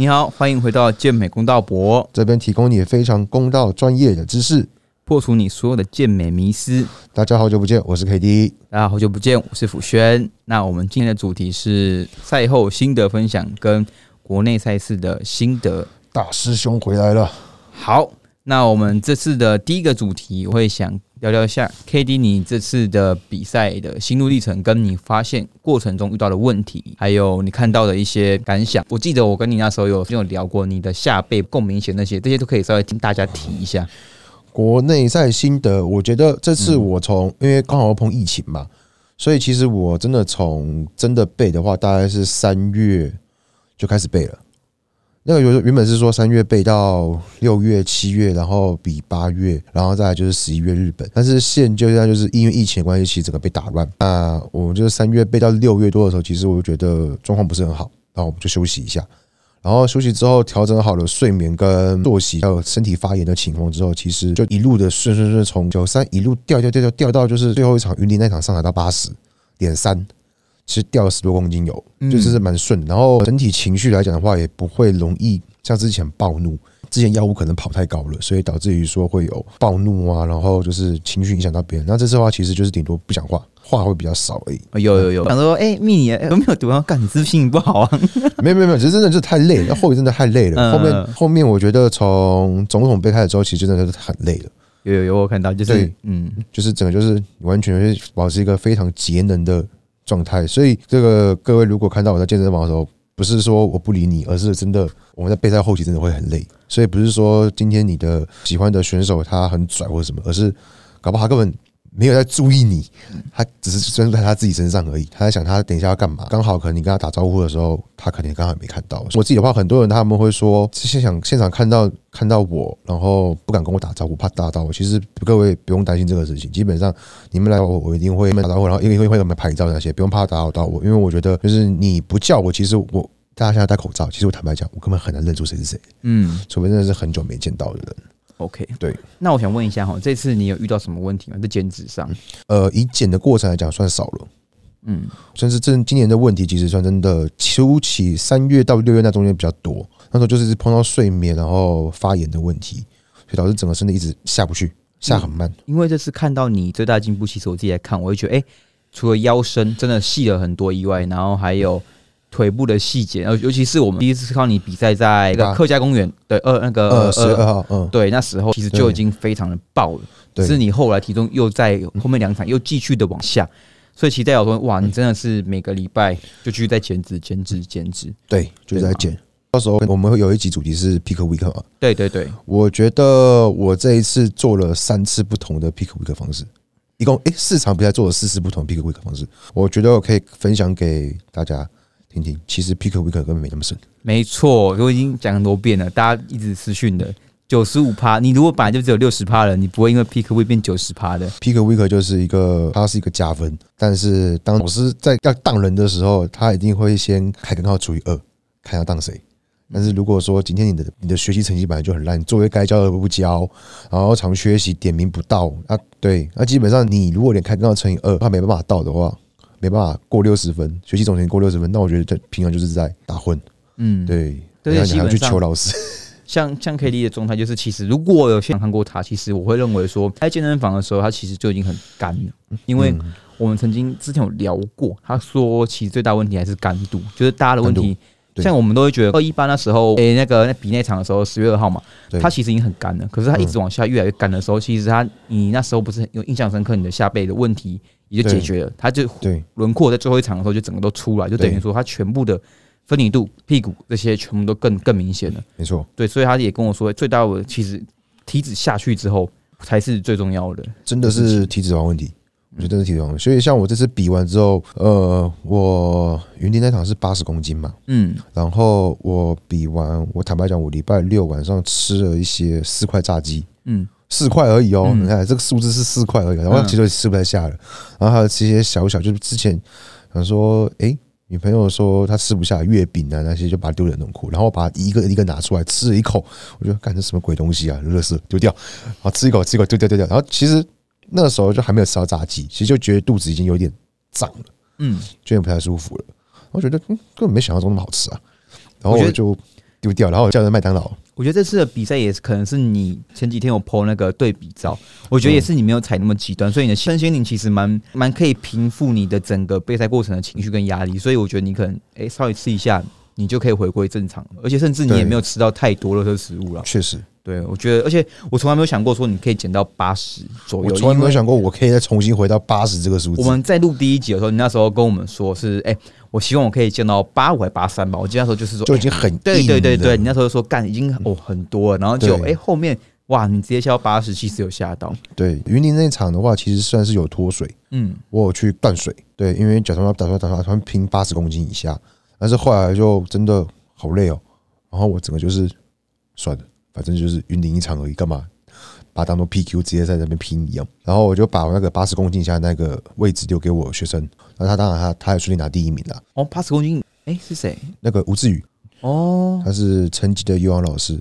你好，欢迎回到健美公道博，这边提供你非常公道专业的知识，破除你所有的健美迷思。大家好久不见，我是 K D。大家好久不见，我是辅轩。那我们今天的主题是赛后心得分享跟国内赛事的心得。大师兄回来了。好，那我们这次的第一个主题，我会想聊聊一下 K D 你这次的比赛的心路历程，跟你发现过程中遇到的问题，还有你看到的一些感想。我记得我跟你那时候有有聊过你的下背更明显那些，这些都可以稍微听大家提一下。国内赛心得，我觉得这次我从因为刚好碰疫情嘛，所以其实我真的从真的背的话，大概是三月就开始背了。那个原原本是说三月背到六月、七月，然后比八月，然后再来就是十一月日本。但是现就现在就是因为疫情的关系，其实整个被打乱。那我们就是三月背到六月多的时候，其实我就觉得状况不是很好，然后我们就休息一下。然后休息之后，调整好了睡眠跟作息，还有身体发炎的情况之后，其实就一路的顺顺顺从九三一路掉掉掉掉掉到就是最后一场云林那场上来到八十点三。其实掉了十多公斤油，就是蛮顺。然后整体情绪来讲的话，也不会容易像之前暴怒。之前药物可能跑太高了，所以导致于说会有暴怒啊，然后就是情绪影响到别人。那这次的话，其实就是顶多不讲话，话会比较少而已。有有有，想说哎，蜜你有没有读啊？干，你是不是心情不好啊？没有没有没有，其实真的是太累了。后面真的太累了。后面后面，我觉得从总统被开始之后，其实真的是很累了。有有有，我看到就是嗯，就是整个就是完全是保持一个非常节能的。状态，所以这个各位如果看到我在健身房的时候，不是说我不理你，而是真的我们在备赛后期真的会很累。所以不是说今天你的喜欢的选手他很拽或者什么，而是搞不好他根本。没有在注意你，他只是专注在他自己身上而已。他在想他等一下要干嘛，刚好可能你跟他打招呼的时候，他可能刚好也没看到。我自己的话，很多人他们会说，现场现场看到看到我，然后不敢跟我打招呼，怕打到我。其实各位不用担心这个事情，基本上你们来我，我一定会打招呼，然后因为会会给我们拍照那些，不用怕打扰到我。因为我觉得就是你不叫我，其实我大家现在戴口罩，其实我坦白讲，我根本很难认出谁是谁。嗯，除非真的是很久没见到的人。OK，对，那我想问一下哈，这次你有遇到什么问题吗？在减脂上？呃，以减的过程来讲，算少了。嗯，算是这今年的问题，其实算真的初期三月到六月那中间比较多。那时候就是碰到睡眠，然后发炎的问题，所以导致整个身体一直下不去，下很慢。因为这次看到你最大进步，其实我自己来看，我会觉得，哎，除了腰身真的细了很多以外，然后还有。腿部的细节，然后尤其是我们第一次看你比赛在一个客家公园对二那个十二号，嗯，对，那时候其实就已经非常的爆了。只是你后来体重又在后面两场又继续的往下，所以期待我说，哇，你真的是每个礼拜就继续在减脂、减脂、减脂，对，就在减。到时候我们会有一集主题是 Pick Week 嘛？对对对，我觉得我这一次做了三次不同的 Pick Week 方式，一共诶四场比赛做了四次不同 Pick Week 方式，我觉得我可以分享给大家。听听，其实 pick week 根本没那么深。没错，我已经讲很多遍了，大家一直私讯的九十五趴。你如果本来就只有六十趴了，你不会因为 pick week 变九十趴的。pick week 就是一个，它是一个加分。但是当老师在要当人的时候，他一定会先开根号除以二，看要当谁。但是如果说今天你的你的学习成绩本来就很烂，作为该交的不交，然后常缺席点名不到，啊，对，那基本上你如果连开根号乘以二，他没办法到的话。没办法过六十分，学习总成过六十分，那我觉得他平常就是在打混。嗯，对，对，你还要去求老师。像像 K D 的状态，就是其实如果我有现场看过他，其实我会认为说，在健身房的时候，他其实就已经很干了。因为我们曾经之前有聊过，他说其实最大问题还是干度，就是大家的问题。像我们都会觉得二一八那时候，诶，那个那比那场的时候，十月二号嘛，他其实已经很干了。可是他一直往下越来越干的时候，其实他你那时候不是有印象深刻，你的下背的问题。也就解决了，他就轮廓在最后一场的时候就整个都出来，就等于说他全部的分离度、屁股这些全部都更更明显了。没错，对，所以他也跟我说，最大的其实体脂下去之后才是最重要的，真的是体脂肪问题，我觉得真是体脂肪。所以像我这次比完之后，呃，我云林那场是八十公斤嘛，嗯，然后我比完，我坦白讲，我礼拜六晚上吃了一些四块炸鸡，嗯。四块而已哦，你看这个数字是四块而已，然后其实吃不太下了，然后还有吃一些小小，就是之前想说，哎，女朋友说她吃不下月饼啊那些，就把它丢冷冻库，然后把一个一个拿出来吃了一口，我觉得干这什么鬼东西啊，乐事丢掉，好吃一口吃一口丢掉丢掉，然后其实那个时候就还没有吃到炸鸡，其实就觉得肚子已经有点胀了，嗯，就有点不太舒服了，我觉得嗯根本没想象中那么好吃啊，然后我就。丢掉，然后叫人麦当劳。我觉得这次的比赛也是可能是你前几天有 PO 那个对比照，我觉得也是你没有踩那么极端，所以你的身心灵其实蛮蛮可以平复你的整个备赛过程的情绪跟压力，所以我觉得你可能哎、稍微试一下，你就可以回归正常了，而且甚至你也没有吃到太多垃圾食物了。确实，对，我觉得，而且我从来没有想过说你可以减到八十左右，我从来没有想过我可以再重新回到八十这个数字。我们在录第一集的时候，你那时候跟我们说是，哎、我希望我可以减到八五还八三吧。我记得那时候就是说，就已经很对对对对，你那时候说干已经哦很多了，然后就哎、对后面哇，你直接消到八十，其实有吓到，对云林那场的话，其实算是有脱水，嗯，我有去断水，对，因为假装要打算打算打算拼八十公斤以下，但是后来就真的好累哦，然后我整个就是算了，反正就是云顶一场而已，干嘛把它当做 PQ 直接在那边拼一样？然后我就把我那个八十公斤以下那个位置留给我学生，那他当然他他也顺利拿第一名了。哦，八十公斤，哎、是谁？那个吴志宇，哦，他是成绩的游泳老师。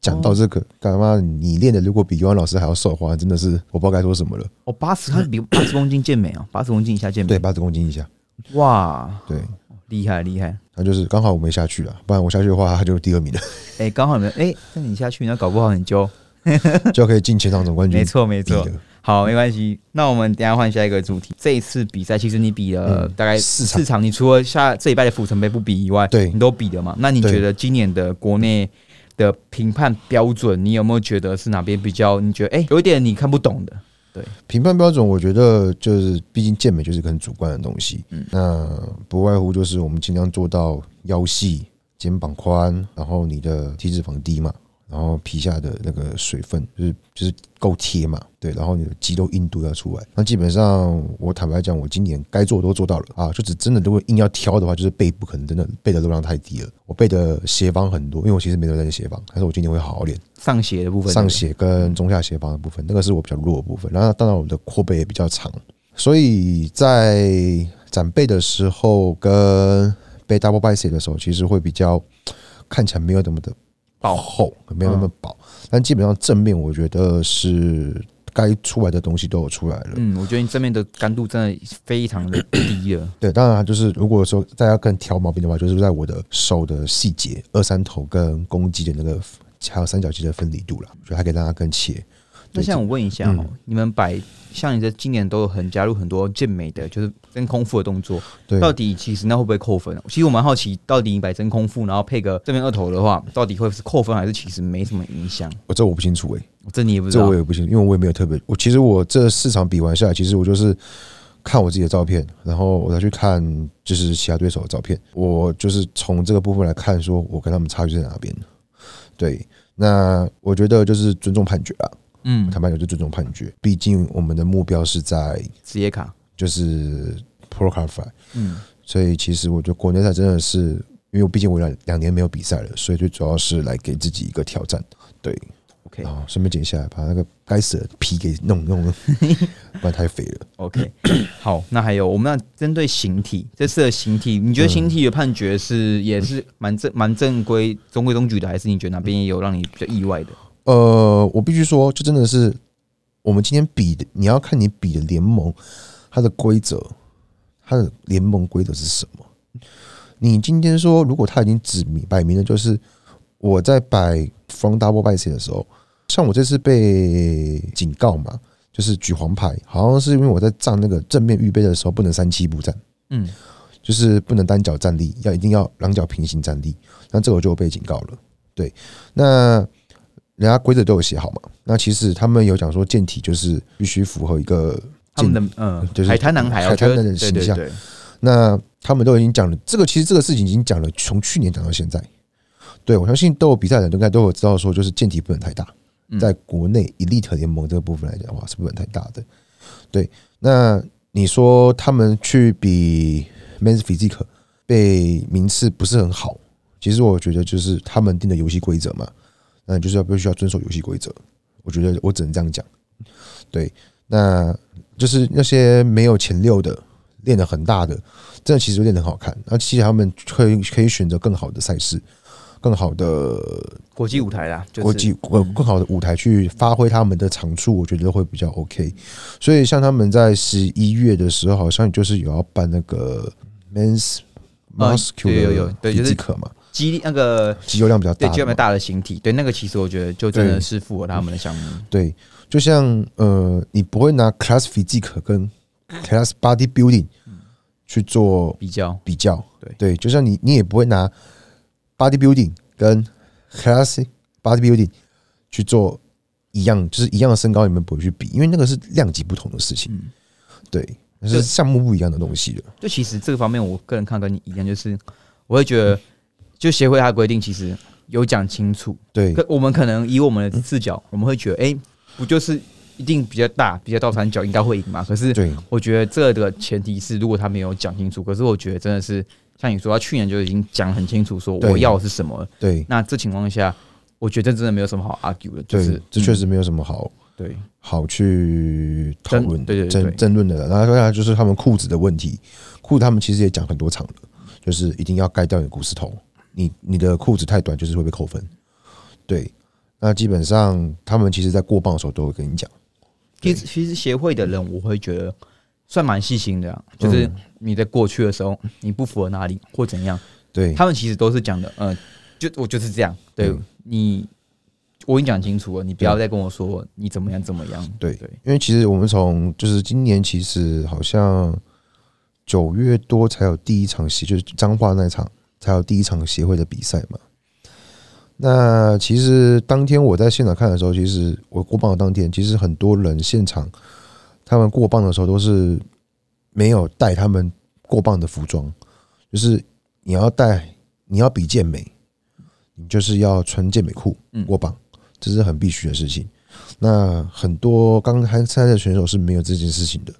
讲到这个，干嘛你练的如果比游泳老师还要瘦的话，真的是我不知道该说什么了。哦，八十，他比八十公斤健美啊，八十公斤以下健美，对，，八十公斤以下，哇，对，厉害厉害，那就是刚好我没下去了，不然我下去的话，他就第二名了，哎、刚好没有，哎、那你下去，那搞不好你就，就可以进前场总冠军。没错没错好，没关系。那我们等一下换下一个主题。这一次比赛，其实你比了嗯大概四场四场，你除了下这礼拜的府城杯不比以外，对你都比了嘛？那你觉得今年的国内的评判标准，你有没有觉得是哪边比较？你觉得哎、有一点你看不懂的？评判标准，我觉得就是，毕竟健美就是个很主观的东西。嗯。那不外乎就是我们尽量做到腰细、肩膀宽，然后你的体脂肪低嘛，然后皮下的那个水分就是就是够贴嘛，对，然后你的肌肉硬度要出来。那基本上我坦白讲，我今年该做的都做到了啊，就只真的如果硬要挑的话，就是背部可能真的背的热量太低了。我背的斜方很多，因为我其实没有在练斜方，但是我今年会好好练。上斜的部分，上斜跟中下斜方的部分，那个是我比较弱的部分。然后当然我的阔背也比较长，所以在展背的时候跟背 double bicep 的时候，其实会比较看起来没有那么的饱厚，没有那么薄。但基本上正面我觉得是该出来的东西都有出来了。嗯，我觉得你正面的干度真的非常的低了。对，当然就是如果说大家更挑毛病的话，就是在我的手的细节、二三头跟攻击的那个还有三角肌的分离度了，我觉得还可以让它更切。对那像我问一下哦、嗯你们摆像你在今年都有很加入很多健美的，就是真空腹的动作，对，到底其实那会不会扣分？其实我蛮好奇，到底你摆真空腹，然后配个正面二头的话，到底会是扣分，还是其实没什么影响？我这我不清楚诶、这你也不知道这我。也不清楚，因为我也没有特别。我其实我这四场比完下来，其实我就是看我自己的照片，然后我再去看就是其他对手的照片，我就是从这个部分来看，说我跟他们差距在哪边。对，那我觉得就是尊重判决啊，嗯，坦白讲就尊重判决，毕竟我们的目标是在职业卡，就是 Pro Car Fight，嗯，所以其实我觉得国内赛真的是，因为我毕竟我两两年没有比赛了，所以最主要是来给自己一个挑战。对，OK。然后顺便剪下来，把那个该死的皮给弄 弄了，不然太肥了。OK，好，那还有我们要针对形体，这次的形体，你觉得形体的判决是也是蛮正蛮正规、中规中矩的，还是你觉得哪边也有让你比较意外的？呃，我必须说，就真的是我们今天比的，你要看你比的联盟它的规则，它的联盟规则是什么？你今天说，如果他已经指明摆明了，就是我在摆 front double bicep 的时候，像我这次被警告嘛，就是举黄牌，好像是因为我在站那个正面预备的时候不能三七步站，嗯，就是不能单脚站立，要一定要两脚平行站立。那这个我就被警告了。对，那人家规则都有写好嘛。那其实他们有讲说健体就是必须符合一个他们的嗯，就是海滩男孩，海滩男的形象那他们都已经讲了，这个其实这个事情已经讲了，从去年讲到现在。对我相信都有比赛的人应该都有知道说，就是健体不能太大，嗯在国内 elite 联盟这个部分来讲的话是不能太大的。对，那你说他们去比 men's physique 被名次不是很好，其实我觉得就是他们定的游戏规则嘛，那你就是要必须要遵守游戏规则。我觉得我只能这样讲。对，那就是那些没有前六的，练的很大的，真的其实练的很好看。那其实他们可以可以选择更好的赛事，更好的国际舞台啦，就是国际呃更好的舞台去发挥他们的长处，我觉得会比较 OK。所以像他们在十一月的时候，好像就是有要办那个 Men's 啊 Muscular 有有有对就是 Physique 嘛，肌那个肌肉量比较大肌肉比较大的形体，对那个其实我觉得就真的是符合他们的项目。对，就像呃，你不会拿 class physique 跟 class bodybuilding 去做比较。比较，对。对，就像你你也不会拿 bodybuilding 跟 class bodybuilding 去做一样，就是一样的身高，你们不会去比，因为那个是量级不同的事情，嗯。对，那是项目不一样的东西的，就其实这个方面，我个人看跟你一样，就是我会觉得，就协会它的规定其实有讲清楚，对可我们可能以我们的视角，我们会觉得，哎、不就是一定比较大、比较倒三角应该会赢嘛？可是对我觉得这个前提是，如果他没有讲清楚，可是我觉得真的是像你说，他去年就已经讲很清楚，说我要的是什么了。对那这情况下，我觉得真的没有什么好 argue 的，就对是，这确实嗯没有什么好。对好去讨论、争对对对争争论的了。然后当然就是他们裤子的问题，裤子他们其实也讲很多场了，就是一定要盖掉你的股四头，你你的裤子太短就是会被扣分。对，那基本上他们其实在过磅的时候都会跟你讲，其实其实协会的人，我会觉得算蛮细心的、啊，就是嗯。你在过去的时候，你不符合哪里或怎样，对。他们其实都是讲的，呃，就我就是这样，对、嗯你，我已经讲清楚了，你不要再跟我说你怎么样怎么样，对对，因为其实我们从就是今年其实好像九月多才有第一场戏，就是彰化那场才有第一场协会的比赛嘛。那其实当天我在现场看的时候，其实我过磅的当天，其实很多人现场他们过磅的时候都是没有带他们过磅的服装，就是你要带，你要比健美，你就是要穿健美裤嗯过磅，这是很必须的事情。那很多刚开参赛的选手是没有这件事情的，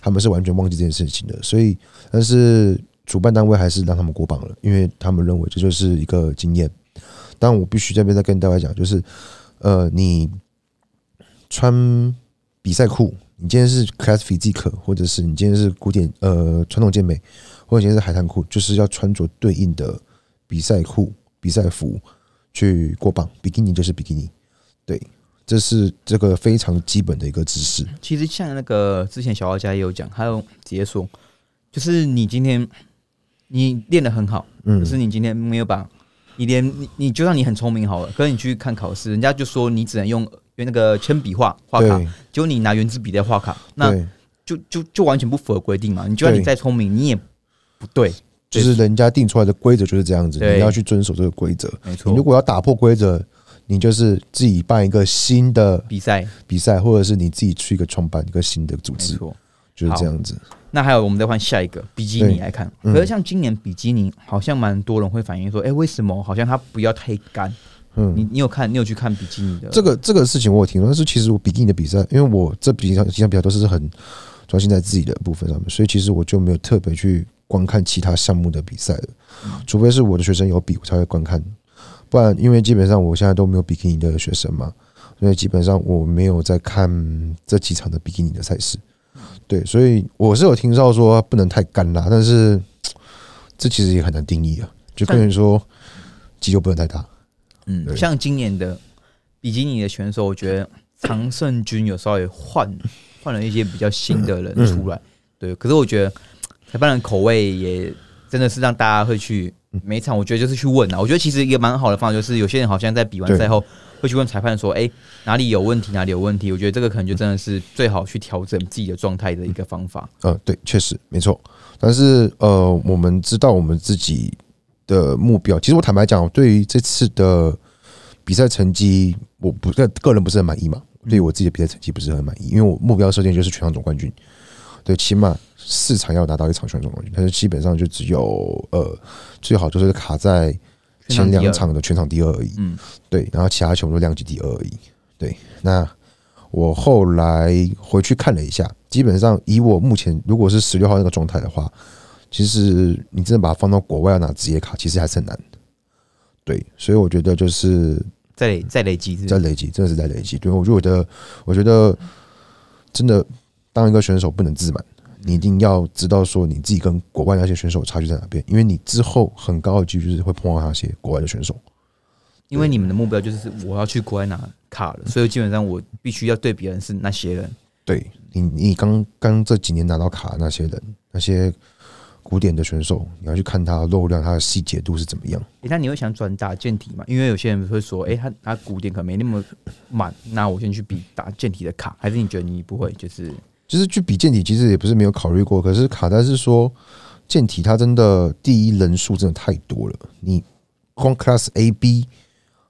他们是完全忘记这件事情的，所以但是主办单位还是让他们过磅了，因为他们认为这就是一个经验。但我必须这边再跟大家讲，就是呃，你穿比赛裤，你今天是 class physique，或者是你今天是古典呃传统健美，或者今天是海滩裤，就是要穿着对应的比赛裤、比赛服去过磅。比基尼就是比基尼，对，这是这个非常基本的一个知识。其实像那个之前小画家也有讲，还有直接说，就是你今天你练得很好，嗯可是你今天没有把，你连你你就算你很聪明好了，可是你去看考试，人家就说你只能用用那个铅笔画画卡，对结果你拿圆珠笔在画卡，那，就就就完全不符合规定嘛。你就算你再聪明，你也不对，就是人家定出来的规则就是这样子，你要去遵守这个规则。没错你如。果要打破规则，你就是自己办一个新的比赛比赛，或者是你自己去一个创办一个新的组织，就是这样子。那还有，我们再换下一个比基尼来看。嗯可是像今年比基尼，好像蛮多人会反映说，哎、为什么好像它不要太干？嗯，你你有看，你有去看比基尼的这个这个事情我有听说，但是其实我比基尼的比赛，因为我这几场几场比赛都是很专心在自己的部分上面，所以其实我就没有特别去观看其他项目的比赛了，除非是我的学生有比，我才会观看，不然因为基本上我现在都没有比基尼的学生嘛，所以基本上我没有在看这几场的比基尼的赛事。对，所以我是有听到说不能太干啦，但是 这其实也很难定义啊，就跟人说肌肉不能太大。嗯，像今年的比基尼的选手，我觉得常胜军有稍微换 换了一些比较新的人嗯出来，对。可是我觉得裁判的口味也真的是让大家会去嗯每场，我觉得就是去问啊。我觉得其实一个蛮好的方法，就是有些人好像在比完赛后会去问裁判说：“哎、哪里有问题？哪里有问题？”我觉得这个可能就真的是最好去调整自己的状态的一个方法。呃，对，确实没错。但是呃，我们知道我们自己的目标。其实我坦白讲，我对于这次的比赛成绩，我不个个人不是很满意嘛。对于我自己的比赛成绩不是很满意，因为我目标设定就是全场总冠军，对，起码四场要拿到一场全场总冠军，但是基本上就只有呃，最好就是卡在前两场的全场第二而已。嗯，对，然后其他全部都量级第二而已。对，那我后来回去看了一下，基本上以我目前如果是十六号那个状态的话，其实你真的把它放到国外要拿职业卡，其实还是很难的。对，所以我觉得就是在累再累积在累积，真的是在累积。对，我觉得，我觉得真的当一个选手不能自满，你一定要知道说你自己跟国外那些选手差距在哪边，因为你之后很高的几率就是会碰到那些国外的选手。因为你们的目标就是我要去国外拿卡了，所以基本上我必须要对别人是那些人。对你，你刚刚这几年拿到卡的那些人，那些古典的选手，你要去看他的肉量，他的细节度是怎么样。诶那你会想转打健体吗？因为有些人会说，诶，他他古典可能没那么满，那我先去比打健体的卡，还是你觉得你不会？就是就是去比健体，其实也不是没有考虑过，可是卡在是说健体它真的第一人数真的太多了，你光 Class A、B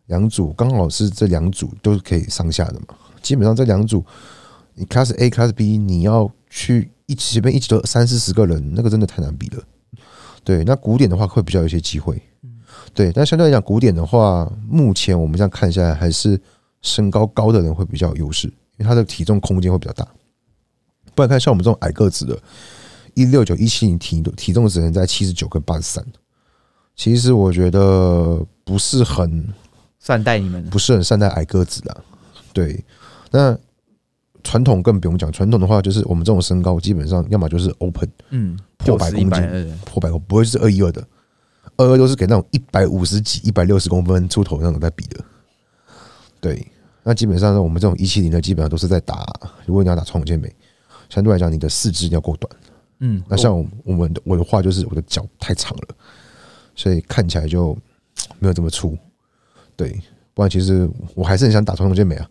两组刚好是这两组都是可以上下的嘛，基本上这两组你 Class A、Class B 你要去一起随便一起都三四十个人，那个真的太难比了。对，那古典的话会比较有一些机会，对，但相对来讲，古典的话，目前我们这样看下来，还是身高高的人会比较有优势，因为他的体重空间会比较大。不然看像我们这种矮个子的，一六九、一七零体体重只能在七十九跟八十三，其实我觉得不是很善待你们。不是很善待矮个子的。对，那传统更不用讲，传统的话就是我们这种身高，基本上要么就是 open 嗯，破百公斤破百公，不会是二一二的，二二都是给那种一百五十几、一百六十公分出头那种在比的。对，那基本上呢，我们这种一七零的，基本上都是在打，如果你要打传统健美，相对来讲，你的四肢要够短。嗯，那像我我们的我的话，就是我的脚太长了，所以看起来就没有这么粗。对，不然其实我还是很想打传统健美啊，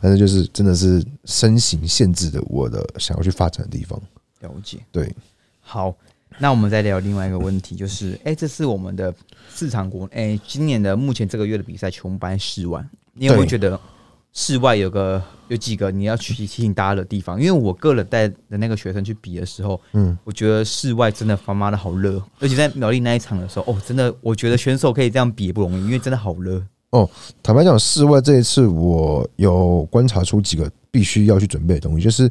但是就是真的是身形限制的我的想要去发展的地方。了解。对，好，那我们再聊另外一个问题，就是，哎、这是我们的市场国，哎、今年的目前这个月的比赛全部办在室外，你有没有觉得室外有个有几个你要去提醒大家的地方？因为我个人带的那个学生去比的时候，嗯，我觉得室外真的他妈的好热，而且在苗栗那一场的时候，哦，真的，我觉得选手可以这样比也不容易，因为真的好热。哦坦白讲，室外这一次我有观察出几个必须要去准备的东西，就是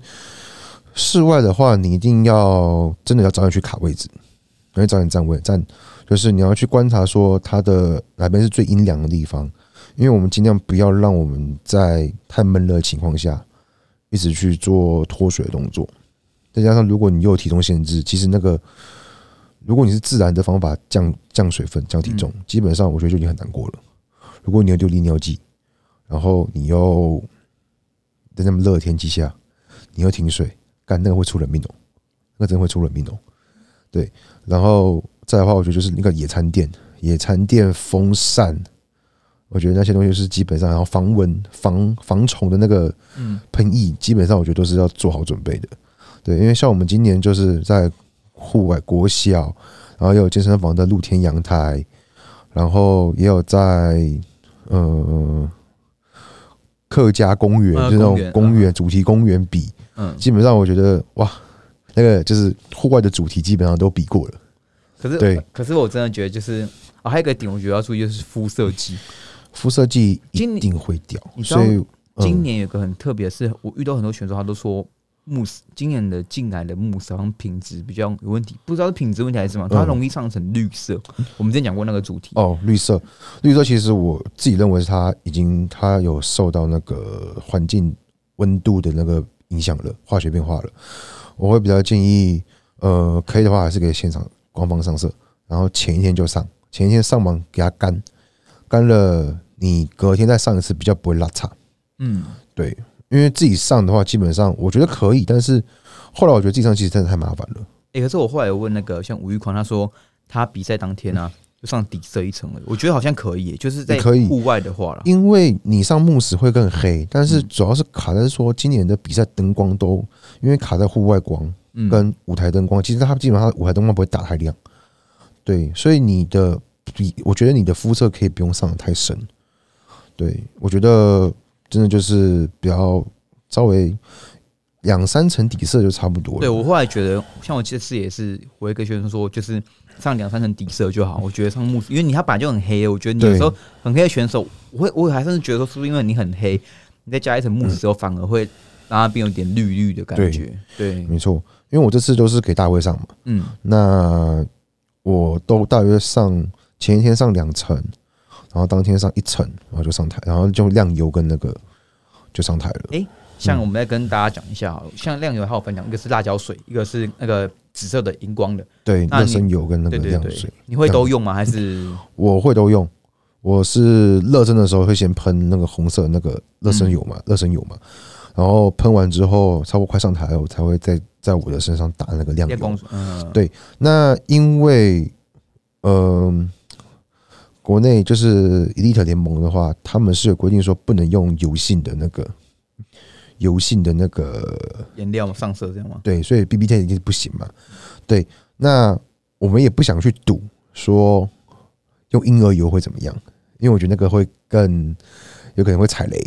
室外的话，你一定要真的要早点去卡位置，你要早点站位站，就是你要去观察说它的哪边是最阴凉的地方，因为我们尽量不要让我们在太闷热的情况下一直去做脱水的动作，再加上如果你又有体重限制，其实那个如果你是自然的方法降降水分、降体重，基本上我觉得就已经很难过了。如果你要丢利尿剂，然后你又在那么热的天气下，你又停水，干那个会出人命哦，那个真的会出人命哦。对，然后再的话，我觉得就是那个野餐垫、野餐垫、风扇，我觉得那些东西是基本上，然后防蚊、防防虫的那个嗯喷液，基本上我觉得都是要做好准备的。对，因为像我们今年就是在户外国小，然后也有健身房的露天阳台，然后也有在呃客家公园，呃就那种公园主题公园比，嗯，基本上我觉得哇，那个就是户外的主题基本上都比过了。可是对，可是我真的觉得就是，啊，还有一个点我觉得要注意就是肤色剂。肤色剂一定会掉，所以今嗯年有个很特别的是，我遇到很多选手，他都说慕斯今年的进来的慕斯好像品质比较有问题，不知道是品质问题还是什么，嗯它容易上成绿色。我们之前讲过那个主题，哦，绿色，绿色其实我自己认为是它已经它有受到那个环境温度的那个影响了，化学变化了。我会比较建议，呃，可以的话还是可以现场官方上色，然后前一天就上，前一天上完给它干，干了你隔天再上一次比较不会拉差。嗯，对，因为自己上的话，基本上我觉得可以，但是后来我觉得自己上其实真的太麻烦了。诶、可是我后来有问那个像吴玉宽，他说他比赛当天啊，就上底色一层了，我觉得好像可以耶，就是在户外的话了，因为你上慕斯会更黑，但是嗯主要是卡在说今年的比赛灯光都因为卡在户外光嗯，跟舞台灯光，其实它基本上舞台灯光不会打太亮，对，所以你的比我觉得你的肤色可以不用上的太深，对我觉得真的就是比较稍微两三层底色就差不多了。对我后来觉得，像我这次也是，我一个学生说，就是上两三层底色就好。我觉得上慕斯，因为你它本来就很黑，我觉得你有时候很黑的选手，我会我还甚至觉得说，是不是因为你很黑，你再加一层慕斯之后，反而会让它变有点绿绿的感觉。对，没错，因为我这次都是给大会上嘛，嗯，那我都大约上前一天上两层，然后当天上一层，然后就上台，然后就亮油跟那个就上台了。像我们再跟大家讲一下好了，像亮油还有分享，一个是辣椒水，一个是那个紫色的荧光的。对，热身油跟那个亮水，，你会都用吗？还是我会都用。我是热身的时候会先喷那个红色那个热身油嘛，热身油嘛。然后喷完之后，差不多快上台了，我才会在在我的身上打那个亮油。练公嗯，对那因为，嗯、国内就是 Elite 联盟的话，他们是有规定说不能用油性的那个油性的那个颜料上色这样吗？对，所以 B B T 一定不行嘛。对，那我们也不想去赌说用婴儿油会怎么样，因为我觉得那个会更有可能会踩雷。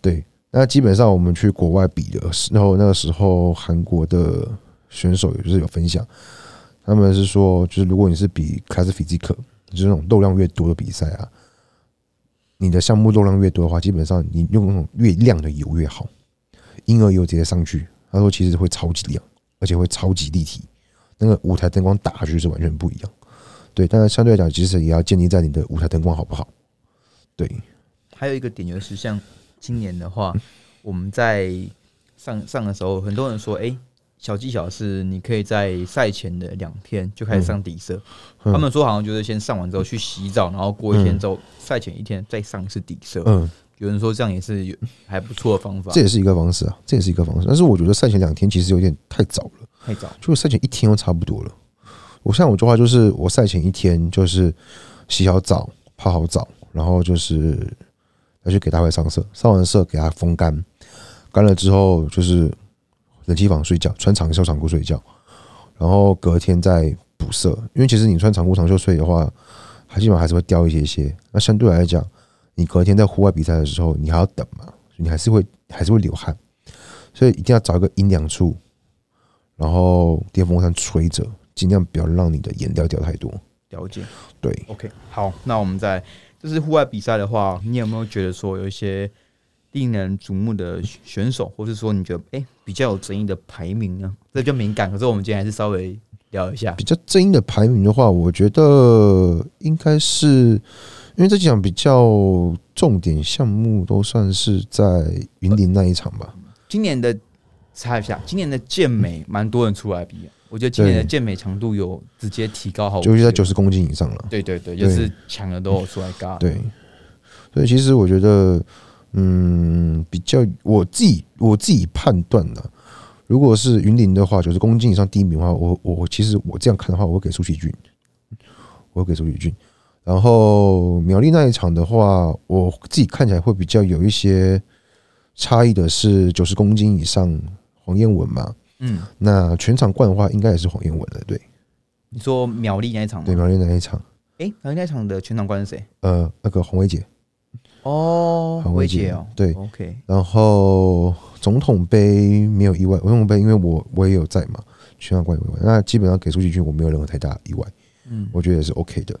对，那基本上我们去国外比的时候，那个时候韩国的选手也就是有分享，他们是说，就是如果你是比 class physique，就是那种肉量越多的比赛啊，你的项目肉量越多的话，基本上你用那种越亮的油越好。婴儿油直接上去，他说其实会超级亮，而且会超级立体，那个舞台灯光打下去是完全不一样。对，但是相对来讲，其实也要建立在你的舞台灯光好不好。对，还有一个点就是，像今年的话，我们在上上的时候，很多人说，哎、小技巧是你可以在赛前的两天就开始上底色。嗯他们说好像就是先上完之后去洗澡，然后过一天之后，赛前一天再上一次底色。嗯，有人说这样也是有还不错的方法这，也是一个方式啊，这也是一个方式。但是我觉得赛前两天其实有点太早了，太早。就赛前一天就差不多了。我像我的话就是，我赛前一天就是洗好澡、泡好澡，然后就是要去给它会上色，上完色给它风干，干了之后就是冷气房睡觉，穿长袖长裤睡觉，然后隔天再补色。因为其实你穿长裤长袖睡的话，还基本上还是会掉一些些。那相对来讲，你隔天在户外比赛的时候，你还要等嘛，你还是会还是会流汗，所以一定要找一个阴凉处，然后电风扇吹着，尽量不要让你的颜料掉太多。了解。对，OK，好，那我们在就是户外比赛的话，你有没有觉得说有一些令人瞩目的选手，或是说你觉得哎、诶比较有争议的排名呢？这就敏感，可是我们今天还是稍微聊一下。比较争议的排名的话，我觉得应该是因为这几场比较重点项目都算是在云林那一场吧。今年的查一下，今年的健美蛮多人出来比啊，我觉得今年的健美强度有直接提高好，就是在九十。公斤以上了。对对对，对就是强的都有出来嘎。对，所以其实我觉得，嗯，比较我自己我自己判断的，如果是云林的话，九十公斤以上第一名的话，我我其实我这样看的话，我会给苏启俊，我会给苏启俊。然后苗栗那一场的话，我自己看起来会比较有一些差异的是九十公斤以上黄燕文嘛，嗯，那全场冠的话应该也是黄燕文的，对。你说苗栗那一场吗？对，苗栗那一场，哎，苗栗那一场的全场冠是谁？呃，那个洪伟姐，哦，黄伟姐薇姐哦，对，OK，然后总统杯没有意外，总统杯因为我我也有在嘛，全场冠也有意外，那基本上给出去军我没有任何太大意外，嗯，我觉得也是 OK 的。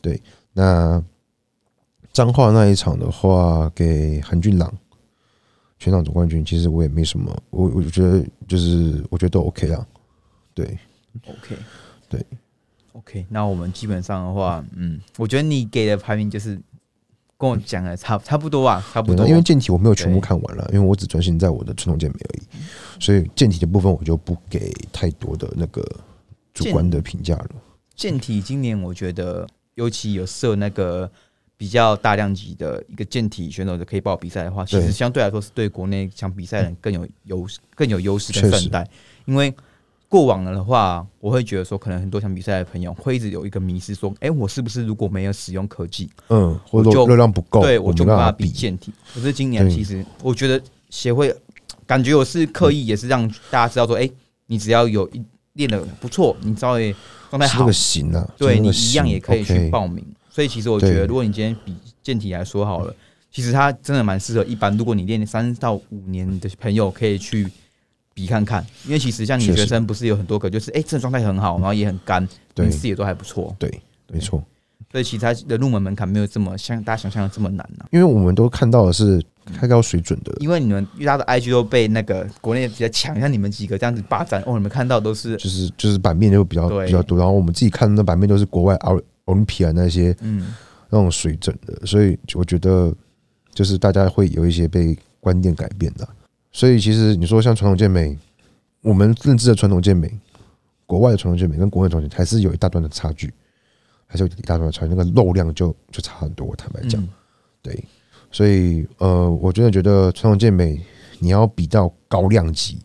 对，那彰化那一场的话，给韩俊朗全场总冠军，其实我也没什么，我我觉得就是我觉得都 OK 啦。对，OK，对，OK，那我们基本上的话，嗯，我觉得你给的排名就是跟我讲的差差不多啊，差不，多。因为健体我没有全部看完了，因为我只专心在我的传统健美而已，所以健体的部分我就不给太多的那个主观的评价了。健体今年我觉得，尤其有设那个比较大量级的一个健体选手的可以报比赛的话，其实相对来说是对国内想比赛的人更有优势、更有优势确实跟善待。因为过往的话，我会觉得说，可能很多想比赛的朋友会一直有一个迷失，说，哎、我是不是如果没有使用科技，嗯，或者我就热量不够，对我我就没办法比。健体。可是今年其实我觉得协会感觉我是刻意也是让大家知道说，哎、你只要有一练的不错，你稍微状态好是那个，型啊，对你一样也可以型去报名。所以其实我觉得，如果你今天比健体来说好了，其实它真的蛮适合一般，如果你练三到五年的朋友可以去比看看，因为其实像你学生不是有很多个，就是哎，这状态很好，然后也很干，对名次也都还不错，对，没错。所以其实它的入门门槛没有这么像大家想象的这么难呢、因为我们都看到的是开高水准的，因为你们遇到的 IG 都被那个国内比较强，像你们几个这样子霸占，哦，你们看到都是就是就是版面就比较比较多，然后我们自己看的版面都是国外奥奥林匹亚那些嗯，那种水准的，所以我觉得就是大家会有一些被观念改变的。所以其实你说像传统健美，我们认知的传统健美，国外的传统健美跟国内的传统还是有一大段的差距，还是有一大段的差距，那个肉量就就差很多。我坦白讲，嗯对，所以呃，我真的觉得传统健美你要比到高量级，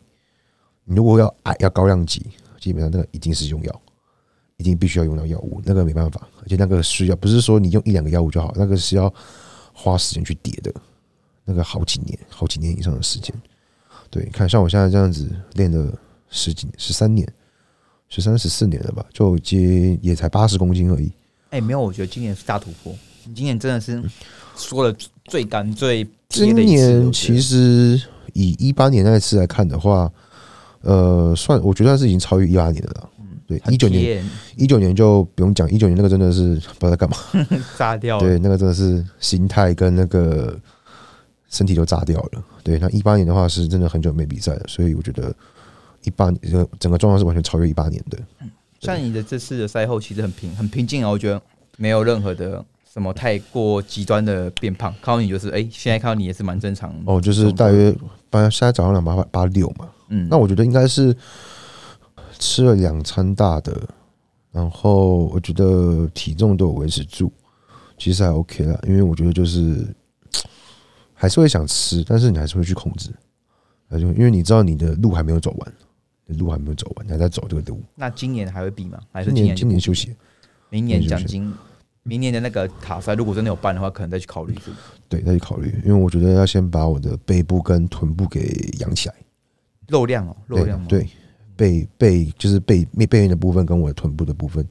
你如果要矮要高量级，基本上那个一定是用药，一定必须要用到药物，那个没办法，而且那个需要不是说你用一两个药物就好，那个是要花时间去叠的，那个好几年、好几年以上的时间。对，看像我现在这样子练了十几、十三年、十三十四年了吧，就接也才八十公斤而已。哎、没有，我觉得今年是大突破。你今年真的是说了最干最的今年其实以一八年那一次来看的话，呃，算我觉得算是已经超越一八年的了。对，一九年年一九年就不用讲，一九年那个真的是不知道在干嘛。炸掉了。对，那个真的是心态跟那个身体都炸掉了。对，那一八年的话是真的很久没比赛了，所以我觉得一八年呃整个状况是完全超越一八年的。像你的这次的赛后其实很平很平静啊，我觉得没有任何的什么太过极端的变胖。看到你就是哎、现在看到你也是蛮正常的哦，就是大约八现在早上两八八六嘛，嗯，那我觉得应该是吃了两餐大的，然后我觉得体重都有维持住，其实还 OK 啦。因为我觉得就是还是会想吃，但是你还是会去控制，那就因为你知道你的路还没有走完，你路还没有走完，你还在走这个路。那今年还会比吗？还是今年今年休息，明年奖金，明年的那个卡赛如果真的有办的话，可能再去考虑这个。对，再去考虑，因为我觉得要先把我的背部跟臀部给养起来。肉量哦，肉对量吗？对，背背就是背背背面的部分跟我的臀部的部分，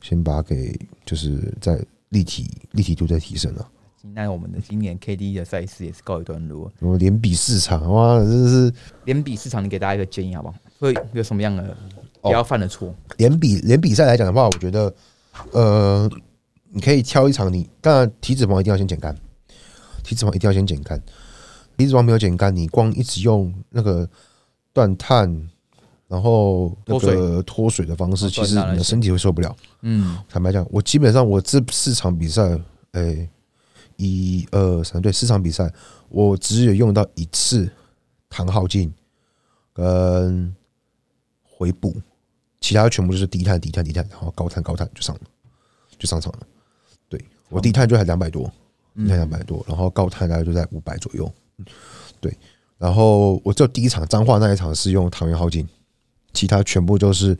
先把它给就是在立体立体度在提升了。那我们的今年 KD 的赛事也是告一段落，我连比市场，哇，真是连比市场，你给大家一个建议好不好？会有什么样的哦不要犯的错？连比连比赛来讲的话，我觉得呃，你可以挑一场你，当然体脂肪一定要先减干，体脂肪一定要先减干，体脂肪没有减干，你光一直用那个断碳。然后那个脱水的方式，哦其实你的身体会受不了。嗯，坦白讲，我基本上我这四场比赛，诶、一二三，对，四场比赛，我只有用到一次糖耗尽跟回补，其他全部就是低碳、低碳、低碳，然后高碳、高碳就上了，就上场了。对我低碳就还两百多，低碳两百多，然后高碳大概就在五百左右。对，然后我只有第一场彰化那一场是用糖元耗尽，其他全部都是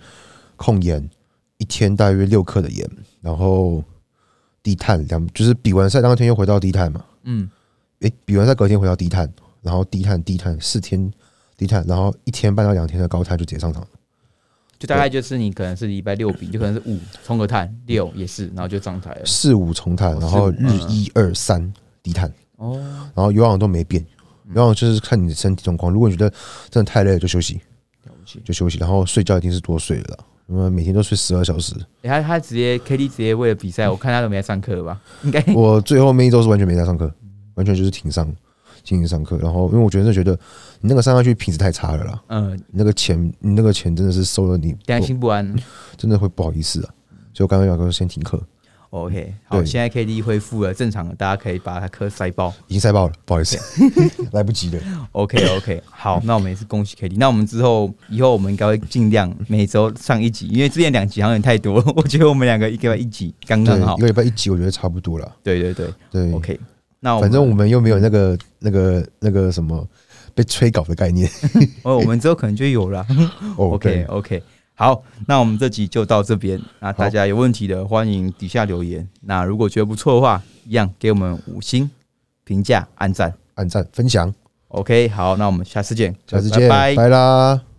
控盐，一天大约六克的盐，然后低碳两，就是比完赛当天又回到低碳嘛。嗯，诶、比完赛隔天回到低碳，然后低碳低碳四天低碳，然后一天半到两天的高碳就直接上场了。就大概就是你可能是礼拜六比，就可能是五冲个碳，六也是，然后就上台了。四五重碳，哦然后日一二三低碳，哦，然后有氧都没变，有氧就是看你的身体状况。如果你觉得真的太累了，就休息。就休息，然后睡觉一定是多睡了啦，因为每天都睡十二小时。欸他他直接 KD 直接为了比赛，我看他都没在上课吧？应该我最后面一周是完全没在上课，完全就是停上进行上课。然后因为我觉得觉得你那个上下去品质太差了啦，嗯，你那个钱你那个钱真的是收了你良心不安。真的会不好意思啊。所以我刚刚要说先停课，OK，好，对现在 KD 恢复了正常了，大家可以把他课塞爆。已经塞爆了，不好意思，来不及了。OK OK，好，那我们也是恭喜 KD。那我们之后以后我们应该会尽量每周上一集，因为之前两集好像有点太多，我觉得我们两个一个一集刚对，刚好一。个礼拜一集，我觉得差不多了。对对对对，OK。那我们反正我们又没有那个那个那个什么被催稿的概念。哦，我们之后可能就有了。哦 OK OK，好，那我们这集就到这边。那大家有问题的，欢迎底下留言。那如果觉得不错的话，一样给我们五星评价、按赞。按赞分享，OK，好，那我们下次见，下次见，拜拜拜啦。